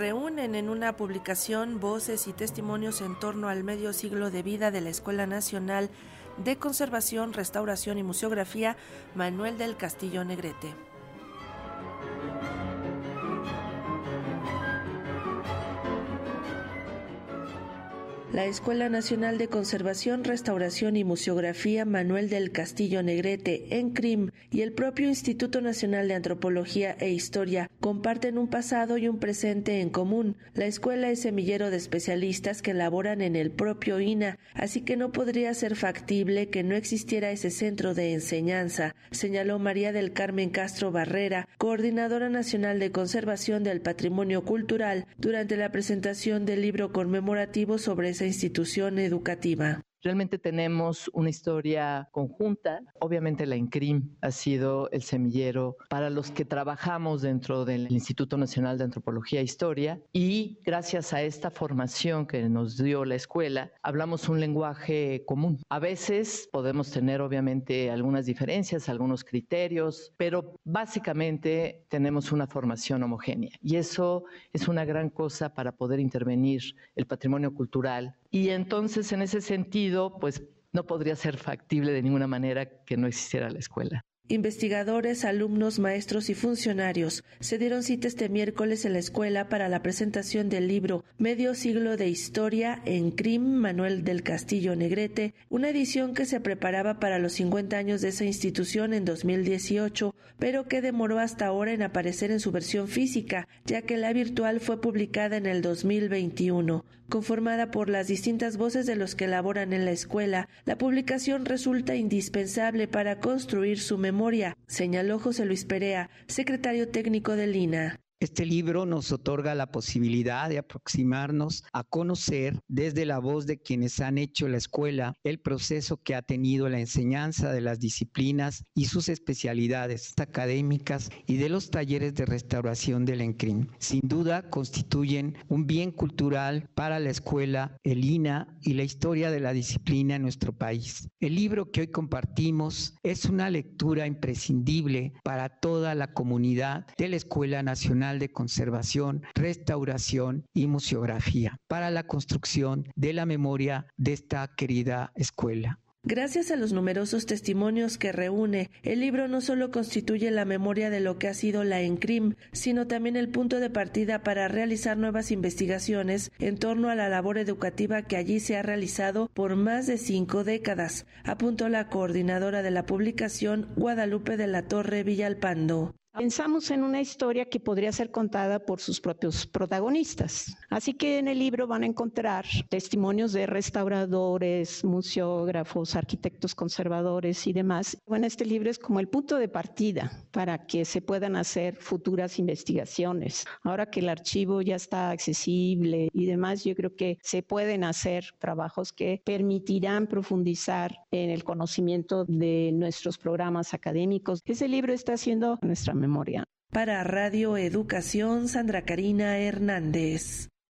reúnen en una publicación voces y testimonios en torno al medio siglo de vida de la Escuela Nacional de Conservación, Restauración y Museografía Manuel del Castillo Negrete. La Escuela Nacional de Conservación, Restauración y Museografía Manuel del Castillo Negrete, en CRIM, y el propio Instituto Nacional de Antropología e Historia comparten un pasado y un presente en común. La escuela es semillero de especialistas que laboran en el propio INA, así que no podría ser factible que no existiera ese centro de enseñanza, señaló María del Carmen Castro Barrera, coordinadora nacional de conservación del patrimonio cultural, durante la presentación del libro conmemorativo sobre institución educativa. Realmente tenemos una historia conjunta. Obviamente la INCRIM ha sido el semillero para los que trabajamos dentro del Instituto Nacional de Antropología e Historia y gracias a esta formación que nos dio la escuela, hablamos un lenguaje común. A veces podemos tener obviamente algunas diferencias, algunos criterios, pero básicamente tenemos una formación homogénea y eso es una gran cosa para poder intervenir el patrimonio cultural y entonces, en ese sentido, pues no podría ser factible de ninguna manera que no existiera la escuela. Investigadores, alumnos, maestros y funcionarios se dieron cita este miércoles en la escuela para la presentación del libro Medio siglo de historia en CRIM Manuel del Castillo Negrete, una edición que se preparaba para los 50 años de esa institución en 2018, pero que demoró hasta ahora en aparecer en su versión física, ya que la virtual fue publicada en el 2021. Conformada por las distintas voces de los que laboran en la escuela, la publicación resulta indispensable para construir su memoria, señaló José Luis Perea, secretario técnico del INA. Este libro nos otorga la posibilidad de aproximarnos a conocer desde la voz de quienes han hecho la escuela el proceso que ha tenido la enseñanza de las disciplinas y sus especialidades académicas y de los talleres de restauración del ENCRIM. Sin duda constituyen un bien cultural para la escuela, el INA y la historia de la disciplina en nuestro país. El libro que hoy compartimos es una lectura imprescindible para toda la comunidad de la Escuela Nacional de Conservación, Restauración y Museografía para la construcción de la memoria de esta querida escuela. Gracias a los numerosos testimonios que reúne, el libro no solo constituye la memoria de lo que ha sido la ENCRIM, sino también el punto de partida para realizar nuevas investigaciones en torno a la labor educativa que allí se ha realizado por más de cinco décadas, apuntó la coordinadora de la publicación Guadalupe de la Torre Villalpando. Pensamos en una historia que podría ser contada por sus propios protagonistas. Así que en el libro van a encontrar testimonios de restauradores, museógrafos, arquitectos conservadores y demás. Bueno, este libro es como el punto de partida para que se puedan hacer futuras investigaciones. Ahora que el archivo ya está accesible y demás, yo creo que se pueden hacer trabajos que permitirán profundizar en el conocimiento de nuestros programas académicos. Ese libro está haciendo nuestra memoria. Para Radio Educación, Sandra Karina Hernández.